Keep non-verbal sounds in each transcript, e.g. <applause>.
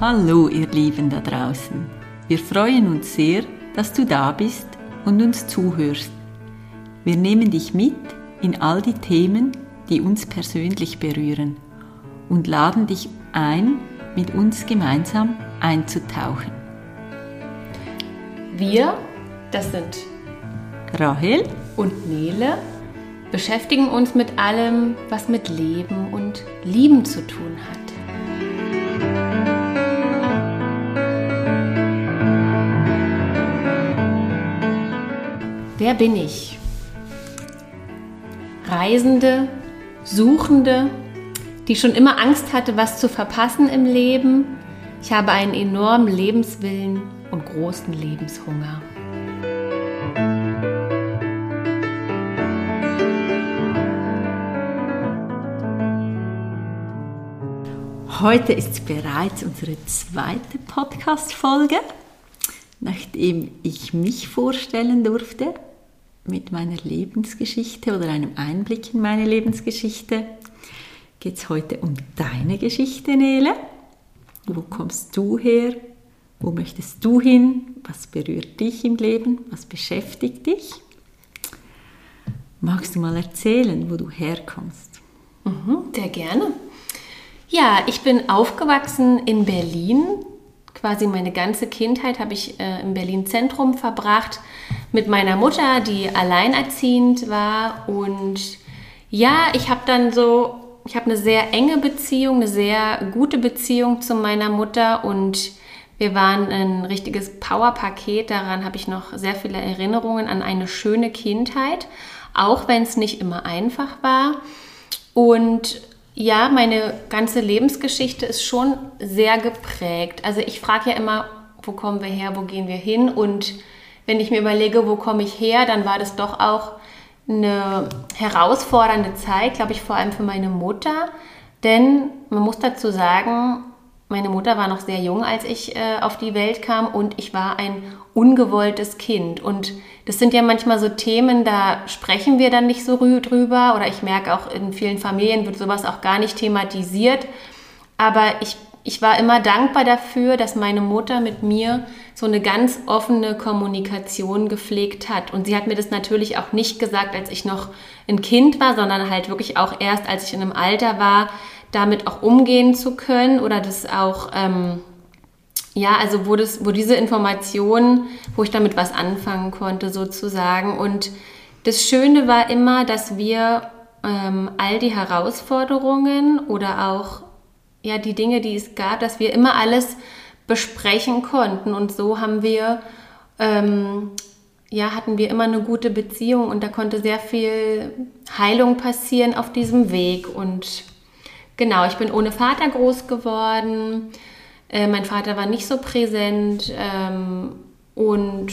Hallo ihr Lieben da draußen. Wir freuen uns sehr, dass du da bist und uns zuhörst. Wir nehmen dich mit in all die Themen, die uns persönlich berühren und laden dich ein, mit uns gemeinsam einzutauchen. Wir, das sind Rahel und Nele, beschäftigen uns mit allem, was mit Leben und Lieben zu tun hat. Wer bin ich? Reisende, Suchende, die schon immer Angst hatte, was zu verpassen im Leben. Ich habe einen enormen Lebenswillen und großen Lebenshunger. Heute ist bereits unsere zweite Podcast-Folge, nachdem ich mich vorstellen durfte mit meiner Lebensgeschichte oder einem Einblick in meine Lebensgeschichte geht es heute um deine Geschichte, Nele. Wo kommst du her? Wo möchtest du hin? Was berührt dich im Leben? Was beschäftigt dich? Magst du mal erzählen, wo du herkommst? Mhm, sehr gerne. Ja, ich bin aufgewachsen in Berlin. Quasi meine ganze Kindheit habe ich äh, im Berlin Zentrum verbracht mit meiner Mutter, die alleinerziehend war. Und ja, ich habe dann so, ich habe eine sehr enge Beziehung, eine sehr gute Beziehung zu meiner Mutter und wir waren ein richtiges Powerpaket. Daran habe ich noch sehr viele Erinnerungen an eine schöne Kindheit, auch wenn es nicht immer einfach war. Und ja, meine ganze Lebensgeschichte ist schon sehr geprägt. Also ich frage ja immer, wo kommen wir her, wo gehen wir hin? Und wenn ich mir überlege, wo komme ich her, dann war das doch auch eine herausfordernde Zeit, glaube ich, vor allem für meine Mutter. Denn man muss dazu sagen, meine Mutter war noch sehr jung, als ich äh, auf die Welt kam und ich war ein ungewolltes Kind. Und das sind ja manchmal so Themen, da sprechen wir dann nicht so drüber oder ich merke auch in vielen Familien wird sowas auch gar nicht thematisiert. Aber ich ich war immer dankbar dafür, dass meine Mutter mit mir so eine ganz offene Kommunikation gepflegt hat. Und sie hat mir das natürlich auch nicht gesagt, als ich noch ein Kind war, sondern halt wirklich auch erst, als ich in einem Alter war, damit auch umgehen zu können oder das auch, ähm, ja, also wo, das, wo diese Informationen, wo ich damit was anfangen konnte sozusagen. Und das Schöne war immer, dass wir ähm, all die Herausforderungen oder auch ja, die Dinge, die es gab, dass wir immer alles besprechen konnten. Und so haben wir, ähm, ja, hatten wir immer eine gute Beziehung und da konnte sehr viel Heilung passieren auf diesem Weg. Und genau, ich bin ohne Vater groß geworden. Äh, mein Vater war nicht so präsent ähm, und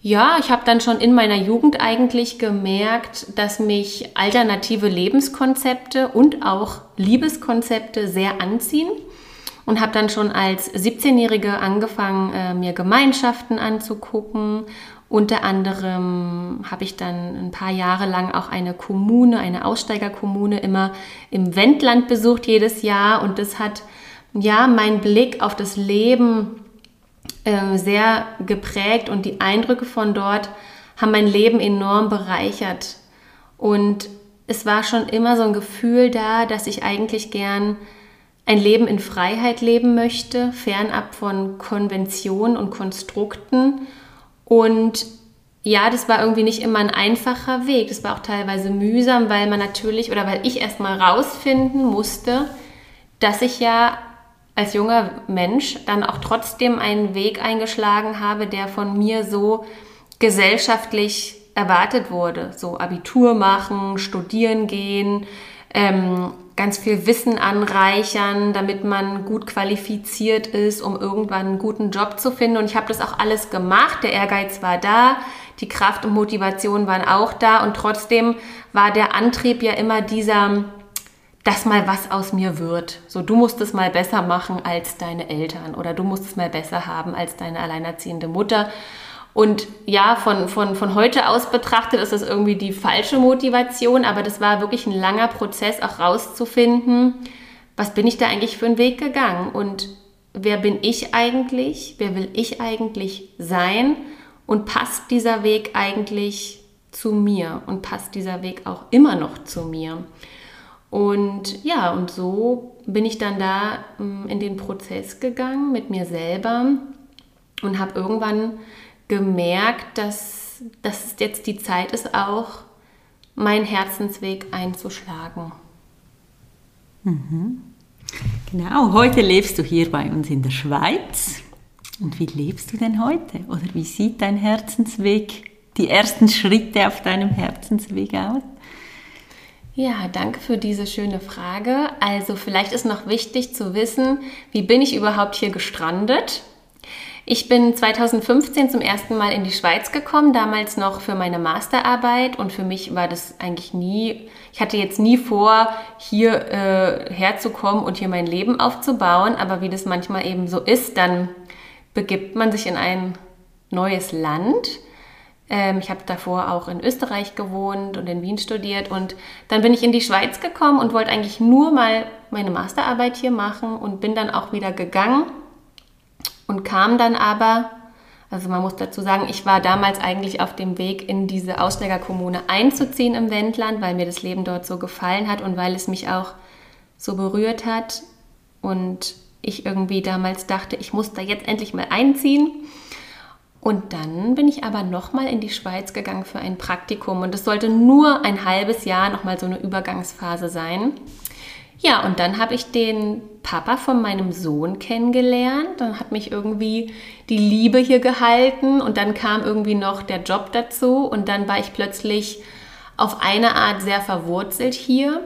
ja, ich habe dann schon in meiner Jugend eigentlich gemerkt, dass mich alternative Lebenskonzepte und auch Liebeskonzepte sehr anziehen und habe dann schon als 17-Jährige angefangen, äh, mir Gemeinschaften anzugucken. Unter anderem habe ich dann ein paar Jahre lang auch eine Kommune, eine Aussteigerkommune immer im Wendland besucht jedes Jahr und das hat ja meinen Blick auf das Leben äh, sehr geprägt und die Eindrücke von dort haben mein Leben enorm bereichert. Und es war schon immer so ein Gefühl da, dass ich eigentlich gern ein Leben in Freiheit leben möchte, fernab von Konventionen und Konstrukten. Und ja, das war irgendwie nicht immer ein einfacher Weg. Das war auch teilweise mühsam, weil man natürlich oder weil ich erstmal rausfinden musste, dass ich ja als junger Mensch dann auch trotzdem einen Weg eingeschlagen habe, der von mir so gesellschaftlich erwartet wurde. So Abitur machen, studieren gehen, ähm, ganz viel Wissen anreichern, damit man gut qualifiziert ist, um irgendwann einen guten Job zu finden. Und ich habe das auch alles gemacht. Der Ehrgeiz war da, die Kraft und Motivation waren auch da. Und trotzdem war der Antrieb ja immer dieser, dass mal was aus mir wird. So, du musst es mal besser machen als deine Eltern oder du musst es mal besser haben als deine alleinerziehende Mutter. Und ja, von, von, von heute aus betrachtet ist das irgendwie die falsche Motivation, aber das war wirklich ein langer Prozess, auch rauszufinden, was bin ich da eigentlich für einen Weg gegangen? Und wer bin ich eigentlich, wer will ich eigentlich sein? Und passt dieser Weg eigentlich zu mir? Und passt dieser Weg auch immer noch zu mir. Und ja, und so bin ich dann da mm, in den Prozess gegangen mit mir selber und habe irgendwann gemerkt, dass, dass jetzt die Zeit ist, auch meinen Herzensweg einzuschlagen. Mhm. Genau, heute lebst du hier bei uns in der Schweiz. Und wie lebst du denn heute? Oder wie sieht dein Herzensweg, die ersten Schritte auf deinem Herzensweg aus? Ja, danke für diese schöne Frage. Also vielleicht ist noch wichtig zu wissen, wie bin ich überhaupt hier gestrandet? Ich bin 2015 zum ersten Mal in die Schweiz gekommen, damals noch für meine Masterarbeit. Und für mich war das eigentlich nie, ich hatte jetzt nie vor, hier äh, herzukommen und hier mein Leben aufzubauen, aber wie das manchmal eben so ist, dann begibt man sich in ein neues Land. Ähm, ich habe davor auch in Österreich gewohnt und in Wien studiert. Und dann bin ich in die Schweiz gekommen und wollte eigentlich nur mal meine Masterarbeit hier machen und bin dann auch wieder gegangen und kam dann aber, also man muss dazu sagen, ich war damals eigentlich auf dem Weg in diese Aussteigerkommune einzuziehen im Wendland, weil mir das Leben dort so gefallen hat und weil es mich auch so berührt hat und ich irgendwie damals dachte, ich muss da jetzt endlich mal einziehen. Und dann bin ich aber nochmal in die Schweiz gegangen für ein Praktikum und es sollte nur ein halbes Jahr nochmal so eine Übergangsphase sein. Ja, und dann habe ich den Papa von meinem Sohn kennengelernt. Dann hat mich irgendwie die Liebe hier gehalten und dann kam irgendwie noch der Job dazu und dann war ich plötzlich auf eine Art sehr verwurzelt hier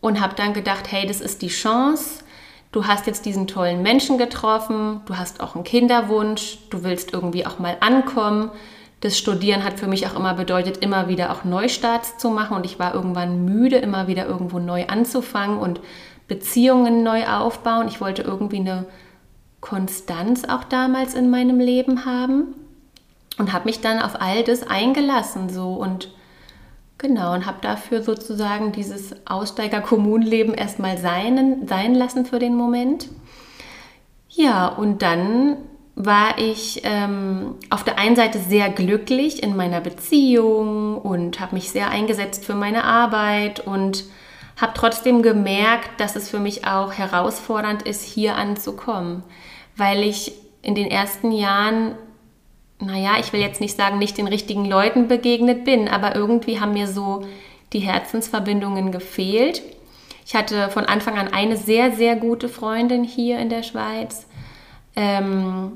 und habe dann gedacht, hey, das ist die Chance. Du hast jetzt diesen tollen Menschen getroffen, du hast auch einen Kinderwunsch, du willst irgendwie auch mal ankommen das Studieren hat für mich auch immer bedeutet, immer wieder auch Neustarts zu machen. Und ich war irgendwann müde, immer wieder irgendwo neu anzufangen und Beziehungen neu aufbauen. Ich wollte irgendwie eine Konstanz auch damals in meinem Leben haben und habe mich dann auf all das eingelassen so und genau und habe dafür sozusagen dieses Aussteiger-Kommunenleben erstmal sein, sein lassen für den Moment. Ja, und dann war ich ähm, auf der einen Seite sehr glücklich in meiner Beziehung und habe mich sehr eingesetzt für meine Arbeit und habe trotzdem gemerkt, dass es für mich auch herausfordernd ist, hier anzukommen, weil ich in den ersten Jahren, naja, ich will jetzt nicht sagen, nicht den richtigen Leuten begegnet bin, aber irgendwie haben mir so die Herzensverbindungen gefehlt. Ich hatte von Anfang an eine sehr, sehr gute Freundin hier in der Schweiz ähm,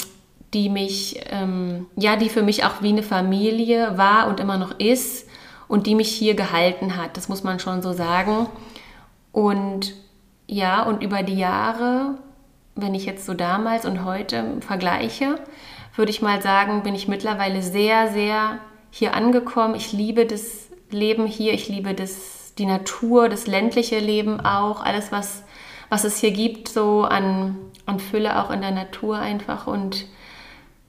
die mich, ähm, ja, die für mich auch wie eine Familie war und immer noch ist und die mich hier gehalten hat. Das muss man schon so sagen. Und ja, und über die Jahre, wenn ich jetzt so damals und heute vergleiche, würde ich mal sagen, bin ich mittlerweile sehr, sehr hier angekommen. Ich liebe das Leben hier, ich liebe das, die Natur, das ländliche Leben auch, alles, was, was es hier gibt, so an und Fülle auch in der Natur einfach. Und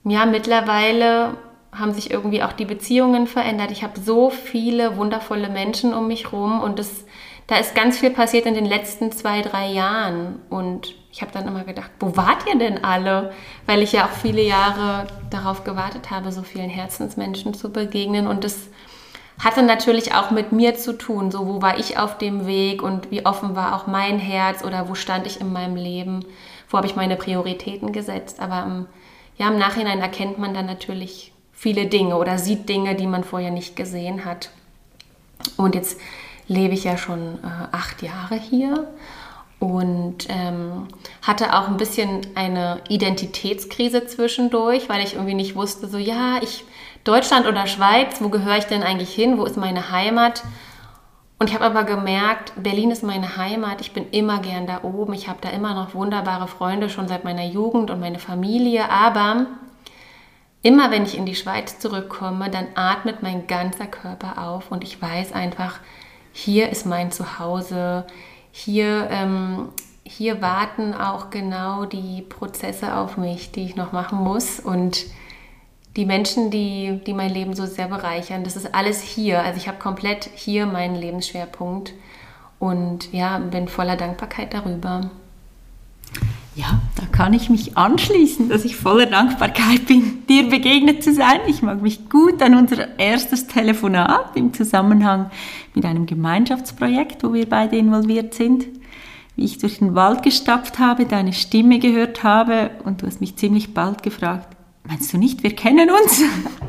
ja, mittlerweile haben sich irgendwie auch die Beziehungen verändert. Ich habe so viele wundervolle Menschen um mich rum und das, da ist ganz viel passiert in den letzten zwei, drei Jahren. Und ich habe dann immer gedacht, wo wart ihr denn alle? Weil ich ja auch viele Jahre darauf gewartet habe, so vielen Herzensmenschen zu begegnen. Und das hatte natürlich auch mit mir zu tun. So, wo war ich auf dem Weg und wie offen war auch mein Herz oder wo stand ich in meinem Leben? Wo habe ich meine Prioritäten gesetzt. Aber im, ja, im Nachhinein erkennt man dann natürlich viele Dinge oder sieht Dinge, die man vorher nicht gesehen hat. Und jetzt lebe ich ja schon äh, acht Jahre hier und ähm, hatte auch ein bisschen eine Identitätskrise zwischendurch, weil ich irgendwie nicht wusste, so ja, ich Deutschland oder Schweiz, wo gehöre ich denn eigentlich hin, wo ist meine Heimat? Und ich habe aber gemerkt, Berlin ist meine Heimat. Ich bin immer gern da oben. Ich habe da immer noch wunderbare Freunde schon seit meiner Jugend und meine Familie. Aber immer wenn ich in die Schweiz zurückkomme, dann atmet mein ganzer Körper auf und ich weiß einfach, hier ist mein Zuhause. Hier, ähm, hier warten auch genau die Prozesse auf mich, die ich noch machen muss. Und die Menschen, die, die mein Leben so sehr bereichern. Das ist alles hier. Also ich habe komplett hier meinen Lebensschwerpunkt und ja, bin voller Dankbarkeit darüber. Ja, da kann ich mich anschließen, dass ich voller Dankbarkeit bin, dir begegnet zu sein. Ich mag mich gut an unser erstes Telefonat im Zusammenhang mit einem Gemeinschaftsprojekt, wo wir beide involviert sind. Wie ich durch den Wald gestapft habe, deine Stimme gehört habe und du hast mich ziemlich bald gefragt, meinst du nicht, wir kennen uns?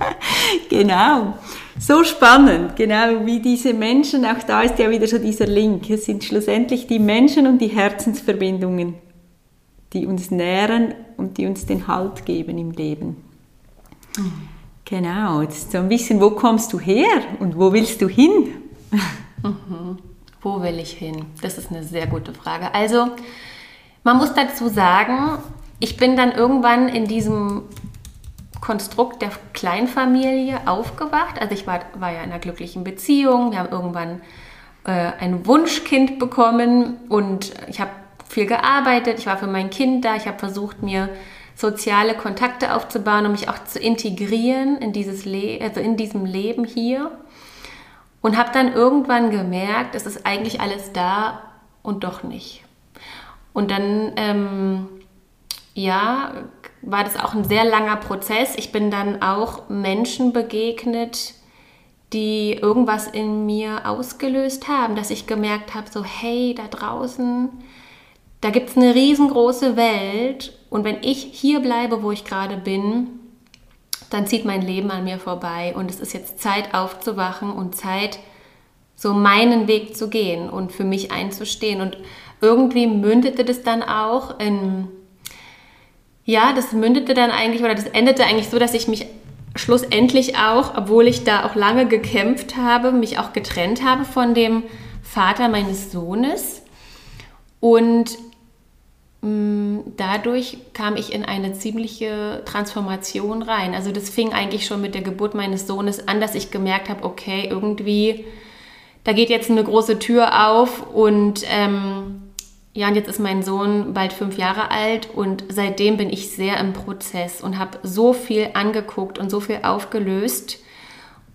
<laughs> genau. So spannend, genau wie diese Menschen, auch da ist ja wieder so dieser Link. Es sind schlussendlich die Menschen und die Herzensverbindungen, die uns nähren und die uns den Halt geben im Leben. Mhm. Genau, jetzt so ein bisschen, wo kommst du her und wo willst du hin? Mhm. Wo will ich hin? Das ist eine sehr gute Frage. Also, man muss dazu sagen, ich bin dann irgendwann in diesem Konstrukt der Kleinfamilie aufgewacht. Also ich war, war ja in einer glücklichen Beziehung. Wir haben irgendwann äh, ein Wunschkind bekommen und ich habe viel gearbeitet, ich war für mein Kind da, ich habe versucht, mir soziale Kontakte aufzubauen, um mich auch zu integrieren in, dieses Le also in diesem Leben hier. Und habe dann irgendwann gemerkt, es ist eigentlich alles da und doch nicht. Und dann, ähm, ja, war das auch ein sehr langer Prozess. Ich bin dann auch Menschen begegnet, die irgendwas in mir ausgelöst haben, dass ich gemerkt habe, so hey, da draußen da gibt es eine riesengroße Welt und wenn ich hier bleibe, wo ich gerade bin, dann zieht mein Leben an mir vorbei und es ist jetzt Zeit aufzuwachen und Zeit, so meinen Weg zu gehen und für mich einzustehen. Und irgendwie mündete das dann auch in, ja, das mündete dann eigentlich oder das endete eigentlich so, dass ich mich schlussendlich auch, obwohl ich da auch lange gekämpft habe, mich auch getrennt habe von dem Vater meines Sohnes. Und Mm, dadurch kam ich in eine ziemliche Transformation rein. Also das fing eigentlich schon mit der Geburt meines Sohnes an, dass ich gemerkt habe, okay, irgendwie, da geht jetzt eine große Tür auf und ähm, ja, und jetzt ist mein Sohn bald fünf Jahre alt und seitdem bin ich sehr im Prozess und habe so viel angeguckt und so viel aufgelöst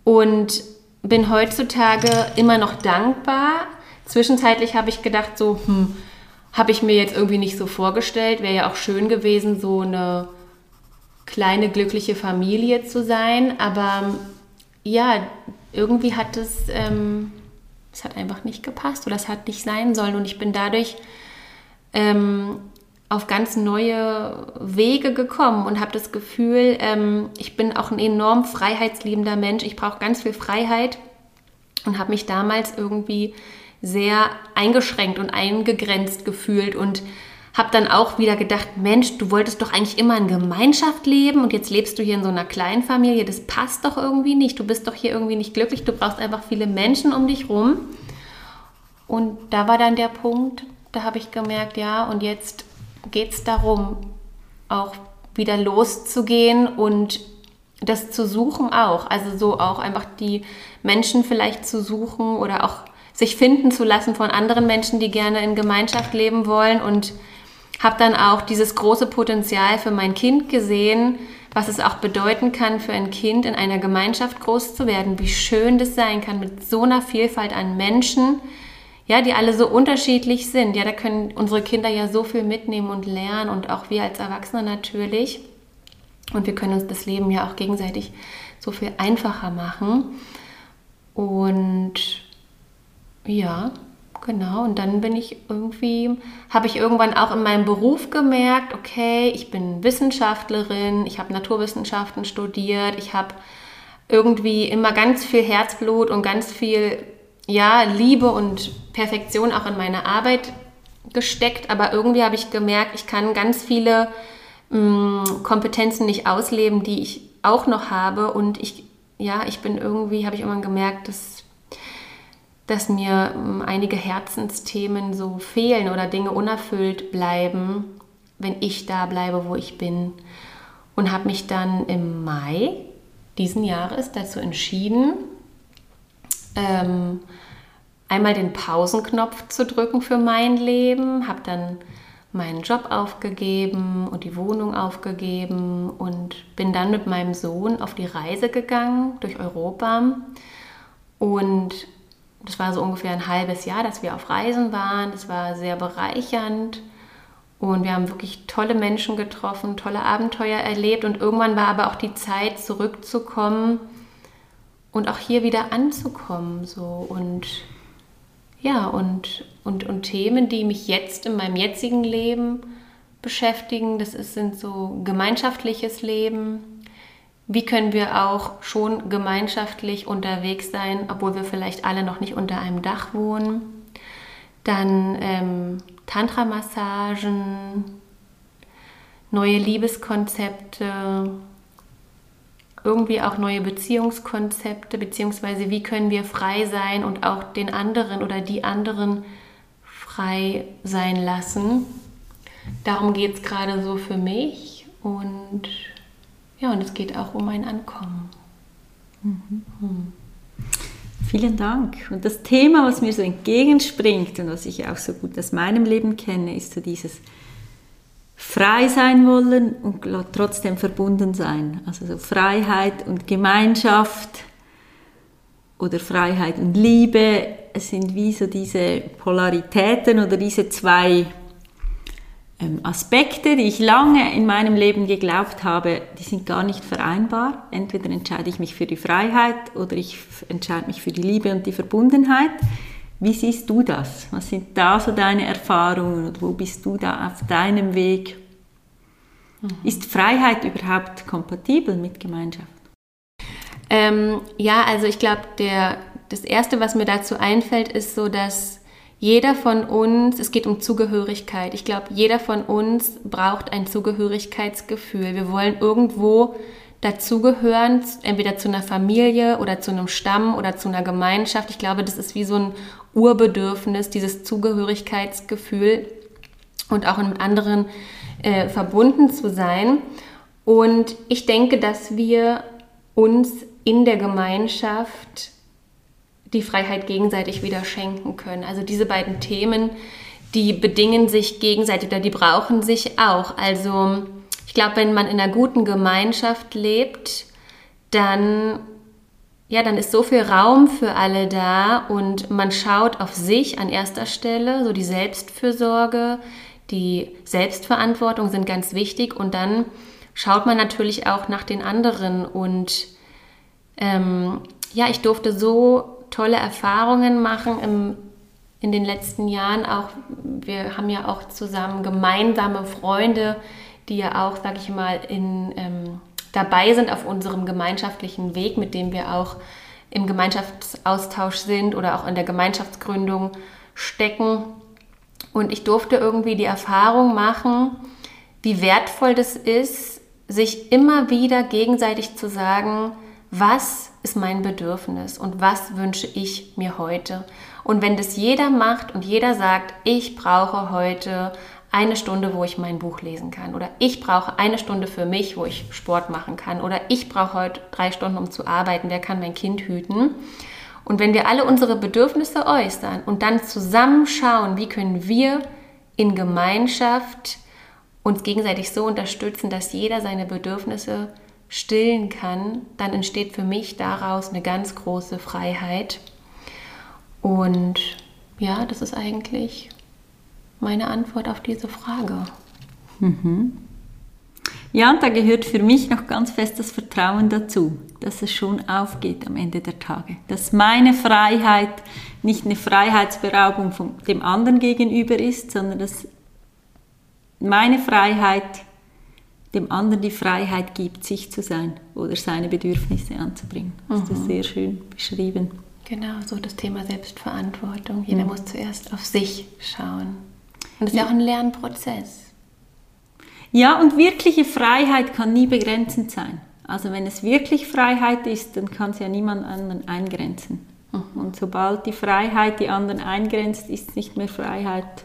und bin heutzutage immer noch dankbar. Zwischenzeitlich habe ich gedacht, so, hm, habe ich mir jetzt irgendwie nicht so vorgestellt. Wäre ja auch schön gewesen, so eine kleine glückliche Familie zu sein. Aber ja, irgendwie hat es, ähm, es hat einfach nicht gepasst oder es hat nicht sein sollen. Und ich bin dadurch ähm, auf ganz neue Wege gekommen und habe das Gefühl, ähm, ich bin auch ein enorm freiheitsliebender Mensch. Ich brauche ganz viel Freiheit und habe mich damals irgendwie sehr eingeschränkt und eingegrenzt gefühlt und habe dann auch wieder gedacht, Mensch, du wolltest doch eigentlich immer in Gemeinschaft leben und jetzt lebst du hier in so einer kleinen Familie, das passt doch irgendwie nicht, du bist doch hier irgendwie nicht glücklich, du brauchst einfach viele Menschen um dich rum. Und da war dann der Punkt, da habe ich gemerkt, ja, und jetzt geht es darum, auch wieder loszugehen und das zu suchen auch. Also so auch einfach die Menschen vielleicht zu suchen oder auch sich finden zu lassen von anderen Menschen, die gerne in Gemeinschaft leben wollen und habe dann auch dieses große Potenzial für mein Kind gesehen, was es auch bedeuten kann für ein Kind in einer Gemeinschaft groß zu werden, wie schön das sein kann mit so einer Vielfalt an Menschen, ja, die alle so unterschiedlich sind. Ja, da können unsere Kinder ja so viel mitnehmen und lernen und auch wir als Erwachsene natürlich. Und wir können uns das Leben ja auch gegenseitig so viel einfacher machen. Und ja, genau. Und dann bin ich irgendwie, habe ich irgendwann auch in meinem Beruf gemerkt, okay, ich bin Wissenschaftlerin, ich habe Naturwissenschaften studiert, ich habe irgendwie immer ganz viel Herzblut und ganz viel, ja, Liebe und Perfektion auch in meine Arbeit gesteckt, aber irgendwie habe ich gemerkt, ich kann ganz viele mh, mm, Kompetenzen nicht ausleben, die ich auch noch habe und ich, ja, ich bin irgendwie, habe ich immer gemerkt, dass dass mir ähm, einige Herzensthemen so fehlen oder Dinge unerfüllt bleiben, wenn ich da bleibe, wo ich bin. Und habe mich dann im Mai diesen Jahres dazu entschieden, ähm, einmal den Pausenknopf zu drücken für mein Leben, habe dann meinen Job aufgegeben und die Wohnung aufgegeben und bin dann mit meinem Sohn auf die Reise gegangen durch Europa. Und das war so ungefähr ein halbes Jahr, dass wir auf Reisen waren. Das war sehr bereichernd. Und wir haben wirklich tolle Menschen getroffen, tolle Abenteuer erlebt. Und irgendwann war aber auch die Zeit, zurückzukommen und auch hier wieder anzukommen. So. Und ja, und, und, und Themen, die mich jetzt in meinem jetzigen Leben beschäftigen, das ist, sind so gemeinschaftliches Leben. Wie können wir auch schon gemeinschaftlich unterwegs sein, obwohl wir vielleicht alle noch nicht unter einem Dach wohnen? Dann ähm, Tantra-Massagen, neue Liebeskonzepte, irgendwie auch neue Beziehungskonzepte, beziehungsweise wie können wir frei sein und auch den anderen oder die anderen frei sein lassen. Darum geht es gerade so für mich und ja, und es geht auch um ein Ankommen. Mhm. Hm. Vielen Dank. Und das Thema, was mir so entgegenspringt und was ich auch so gut aus meinem Leben kenne, ist so dieses frei sein wollen und trotzdem verbunden sein. Also so Freiheit und Gemeinschaft oder Freiheit und Liebe, es sind wie so diese Polaritäten oder diese zwei ähm, Aspekte, die ich lange in meinem Leben geglaubt habe, die sind gar nicht vereinbar. Entweder entscheide ich mich für die Freiheit oder ich entscheide mich für die Liebe und die Verbundenheit. Wie siehst du das? Was sind da so deine Erfahrungen und wo bist du da auf deinem Weg? Mhm. Ist Freiheit überhaupt kompatibel mit Gemeinschaft? Ähm, ja, also ich glaube, das Erste, was mir dazu einfällt, ist so, dass jeder von uns, es geht um Zugehörigkeit. Ich glaube, jeder von uns braucht ein Zugehörigkeitsgefühl. Wir wollen irgendwo dazugehören, entweder zu einer Familie oder zu einem Stamm oder zu einer Gemeinschaft. Ich glaube, das ist wie so ein Urbedürfnis, dieses Zugehörigkeitsgefühl und auch mit anderen äh, verbunden zu sein. Und ich denke, dass wir uns in der Gemeinschaft die Freiheit gegenseitig wieder schenken können. Also diese beiden Themen, die bedingen sich gegenseitig oder die brauchen sich auch. Also ich glaube, wenn man in einer guten Gemeinschaft lebt, dann ja, dann ist so viel Raum für alle da und man schaut auf sich an erster Stelle, so die Selbstfürsorge, die Selbstverantwortung sind ganz wichtig und dann schaut man natürlich auch nach den anderen und ähm, ja, ich durfte so tolle Erfahrungen machen im, in den letzten Jahren. Auch wir haben ja auch zusammen gemeinsame Freunde, die ja auch, sag ich mal, in, ähm, dabei sind auf unserem gemeinschaftlichen Weg, mit dem wir auch im Gemeinschaftsaustausch sind oder auch in der Gemeinschaftsgründung stecken. Und ich durfte irgendwie die Erfahrung machen, wie wertvoll das ist, sich immer wieder gegenseitig zu sagen, was ist mein Bedürfnis und was wünsche ich mir heute. Und wenn das jeder macht und jeder sagt, ich brauche heute eine Stunde, wo ich mein Buch lesen kann oder ich brauche eine Stunde für mich, wo ich Sport machen kann oder ich brauche heute drei Stunden, um zu arbeiten, wer kann mein Kind hüten. Und wenn wir alle unsere Bedürfnisse äußern und dann zusammen schauen, wie können wir in Gemeinschaft uns gegenseitig so unterstützen, dass jeder seine Bedürfnisse stillen kann, dann entsteht für mich daraus eine ganz große Freiheit. Und ja, das ist eigentlich meine Antwort auf diese Frage. Mhm. Ja, und da gehört für mich noch ganz fest das Vertrauen dazu, dass es schon aufgeht am Ende der Tage. Dass meine Freiheit nicht eine Freiheitsberaubung von dem anderen gegenüber ist, sondern dass meine Freiheit dem anderen die Freiheit gibt, sich zu sein oder seine Bedürfnisse anzubringen. Das ist mhm. sehr schön beschrieben. Genau, so das Thema Selbstverantwortung. Jeder mhm. muss zuerst auf sich schauen. Und das ist ja auch ein Lernprozess. Ja, und wirkliche Freiheit kann nie begrenzend sein. Also wenn es wirklich Freiheit ist, dann kann es ja niemand anderen eingrenzen. Mhm. Und sobald die Freiheit die anderen eingrenzt, ist es nicht mehr Freiheit.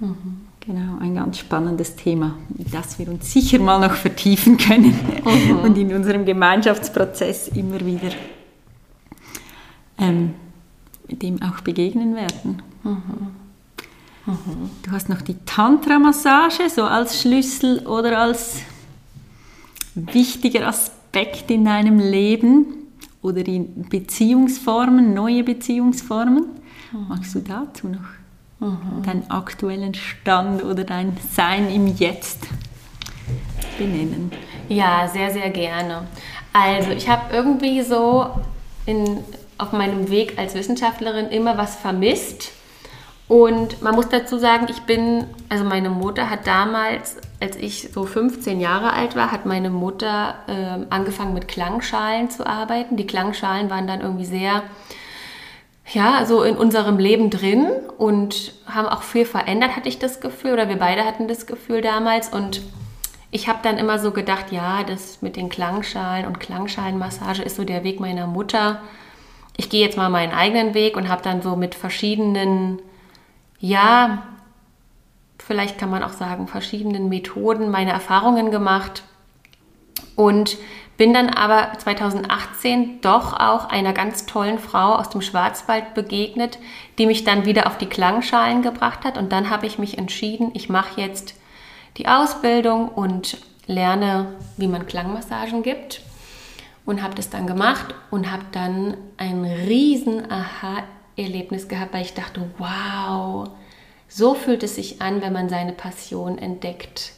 Mhm. Genau, ein ganz spannendes Thema, das wir uns sicher mal noch vertiefen können mhm. und in unserem Gemeinschaftsprozess immer wieder ähm, dem auch begegnen werden. Mhm. Du hast noch die Tantra-Massage, so als Schlüssel oder als wichtiger Aspekt in deinem Leben oder in Beziehungsformen, neue Beziehungsformen. Mhm. Magst du dazu noch mhm. deinen aktuellen Stand oder dein Sein im Jetzt benennen? Ja, sehr, sehr gerne. Also ich habe irgendwie so in, auf meinem Weg als Wissenschaftlerin immer was vermisst. Und man muss dazu sagen, ich bin, also meine Mutter hat damals, als ich so 15 Jahre alt war, hat meine Mutter äh, angefangen mit Klangschalen zu arbeiten. Die Klangschalen waren dann irgendwie sehr, ja, so in unserem Leben drin und haben auch viel verändert, hatte ich das Gefühl, oder wir beide hatten das Gefühl damals. Und ich habe dann immer so gedacht, ja, das mit den Klangschalen und Klangschalenmassage ist so der Weg meiner Mutter. Ich gehe jetzt mal meinen eigenen Weg und habe dann so mit verschiedenen, ja, vielleicht kann man auch sagen, verschiedenen Methoden meine Erfahrungen gemacht und bin dann aber 2018 doch auch einer ganz tollen Frau aus dem Schwarzwald begegnet, die mich dann wieder auf die Klangschalen gebracht hat und dann habe ich mich entschieden, ich mache jetzt die Ausbildung und lerne, wie man Klangmassagen gibt. Und habe das dann gemacht und habe dann ein riesen Aha-Erlebnis gehabt, weil ich dachte, wow, so fühlt es sich an, wenn man seine Passion entdeckt.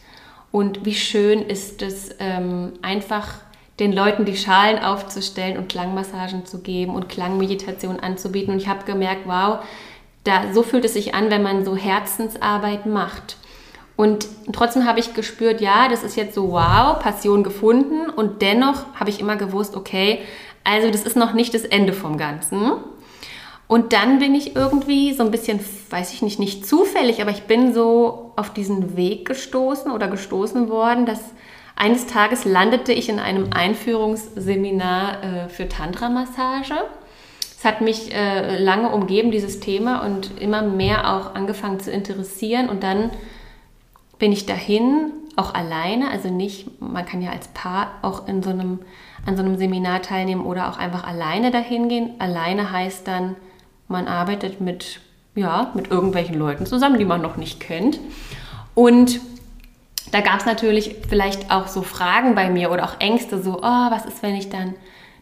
Und wie schön ist es, ähm, einfach den Leuten die Schalen aufzustellen und Klangmassagen zu geben und Klangmeditation anzubieten. Und ich habe gemerkt, wow, da, so fühlt es sich an, wenn man so Herzensarbeit macht. Und trotzdem habe ich gespürt, ja, das ist jetzt so, wow, Passion gefunden. Und dennoch habe ich immer gewusst, okay, also das ist noch nicht das Ende vom Ganzen. Und dann bin ich irgendwie so ein bisschen, weiß ich nicht, nicht zufällig, aber ich bin so auf diesen Weg gestoßen oder gestoßen worden, dass eines Tages landete ich in einem Einführungsseminar äh, für Tantra-Massage. Es hat mich äh, lange umgeben, dieses Thema, und immer mehr auch angefangen zu interessieren. Und dann bin ich dahin, auch alleine, also nicht, man kann ja als Paar auch in so einem, an so einem Seminar teilnehmen oder auch einfach alleine dahin gehen. Alleine heißt dann, man arbeitet mit, ja, mit irgendwelchen Leuten zusammen, die man noch nicht kennt. Und da gab es natürlich vielleicht auch so Fragen bei mir oder auch Ängste, so, oh, was ist, wenn ich dann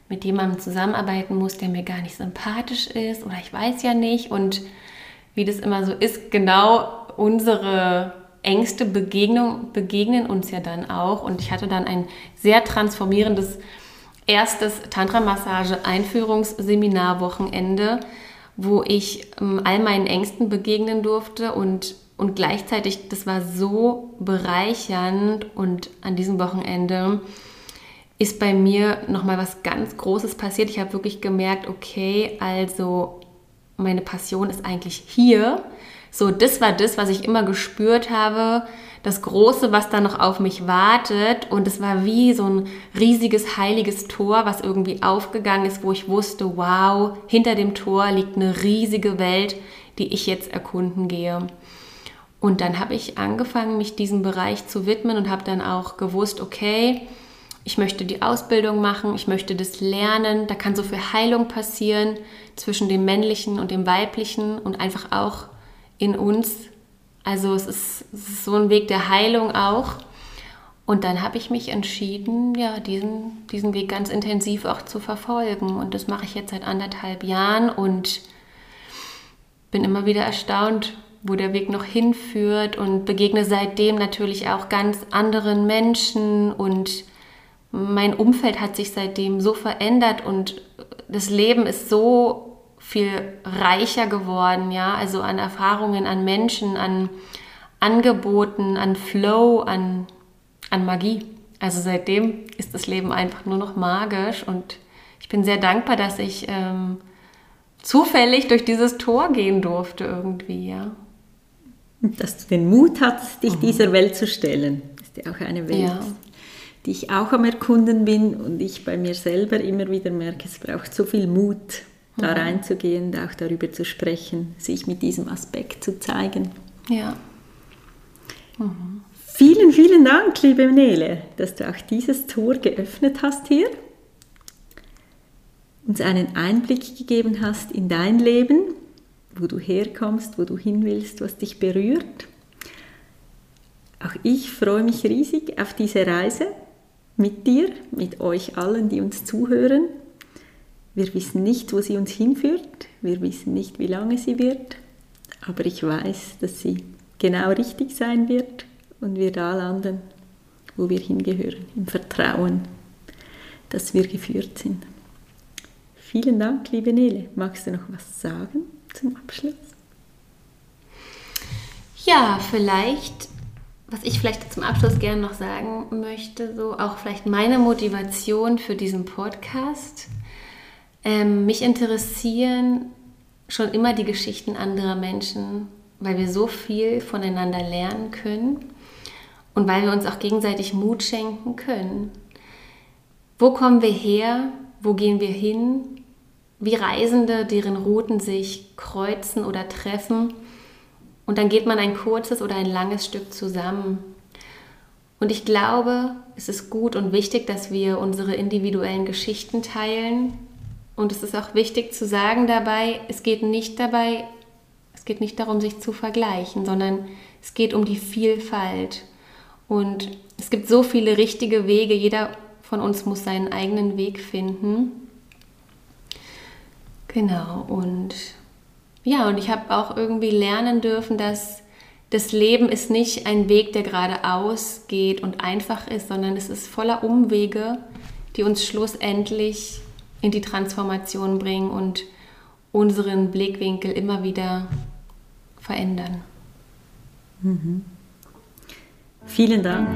mit jemandem zusammenarbeiten muss, der mir gar nicht sympathisch ist oder ich weiß ja nicht. Und wie das immer so ist, genau unsere Ängste Begegnung, begegnen uns ja dann auch. Und ich hatte dann ein sehr transformierendes erstes Tantra-Massage-Einführungsseminar-Wochenende, wo ich ähm, all meinen Ängsten begegnen durfte und, und gleichzeitig, das war so bereichernd und an diesem Wochenende ist bei mir nochmal was ganz Großes passiert. Ich habe wirklich gemerkt, okay, also meine Passion ist eigentlich hier so, das war das, was ich immer gespürt habe, das Große, was da noch auf mich wartet. Und es war wie so ein riesiges, heiliges Tor, was irgendwie aufgegangen ist, wo ich wusste, wow, hinter dem Tor liegt eine riesige Welt, die ich jetzt erkunden gehe. Und dann habe ich angefangen, mich diesem Bereich zu widmen und habe dann auch gewusst, okay, ich möchte die Ausbildung machen, ich möchte das lernen, da kann so viel Heilung passieren zwischen dem männlichen und dem weiblichen und einfach auch in uns. Also es ist, es ist so ein Weg der Heilung auch. Und dann habe ich mich entschieden, ja, diesen, diesen Weg ganz intensiv auch zu verfolgen. Und das mache ich jetzt seit anderthalb Jahren und bin immer wieder erstaunt, wo der Weg noch hinführt und begegne seitdem natürlich auch ganz anderen Menschen und mein Umfeld hat sich seitdem so verändert und das Leben ist so viel reicher geworden, ja, also an Erfahrungen, an Menschen, an Angeboten, an Flow, an, an Magie. Also seitdem ist das Leben einfach nur noch magisch und ich bin sehr dankbar, dass ich ähm, zufällig durch dieses Tor gehen durfte irgendwie, ja. Dass du den Mut hattest, dich mhm. dieser Welt zu stellen. Ist ja auch eine Welt, ja. die ich auch am Erkunden bin und ich bei mir selber immer wieder merke, es braucht so viel Mut, da mhm. reinzugehen, auch darüber zu sprechen, sich mit diesem Aspekt zu zeigen. Ja. Mhm. Vielen, vielen Dank, liebe Nele, dass du auch dieses Tor geöffnet hast hier, uns einen Einblick gegeben hast in dein Leben wo du herkommst, wo du hin willst, was dich berührt. Auch ich freue mich riesig auf diese Reise mit dir, mit euch allen, die uns zuhören. Wir wissen nicht, wo sie uns hinführt, wir wissen nicht, wie lange sie wird, aber ich weiß, dass sie genau richtig sein wird und wir da landen, wo wir hingehören, im Vertrauen, dass wir geführt sind. Vielen Dank, liebe Nele. Magst du noch was sagen zum Abschluss? Ja, vielleicht, was ich vielleicht zum Abschluss gerne noch sagen möchte, so auch vielleicht meine Motivation für diesen Podcast. Ähm, mich interessieren schon immer die Geschichten anderer Menschen, weil wir so viel voneinander lernen können und weil wir uns auch gegenseitig Mut schenken können. Wo kommen wir her? Wo gehen wir hin? Wie Reisende, deren Routen sich kreuzen oder treffen. Und dann geht man ein kurzes oder ein langes Stück zusammen. Und ich glaube, es ist gut und wichtig, dass wir unsere individuellen Geschichten teilen. Und es ist auch wichtig zu sagen dabei, es geht nicht dabei, es geht nicht darum, sich zu vergleichen, sondern es geht um die Vielfalt. Und es gibt so viele richtige Wege. Jeder von uns muss seinen eigenen Weg finden. Genau. Und ja, und ich habe auch irgendwie lernen dürfen, dass das Leben ist nicht ein Weg, der geradeaus geht und einfach ist, sondern es ist voller Umwege, die uns schlussendlich in die Transformation bringen und unseren Blickwinkel immer wieder verändern. Mhm. Vielen Dank.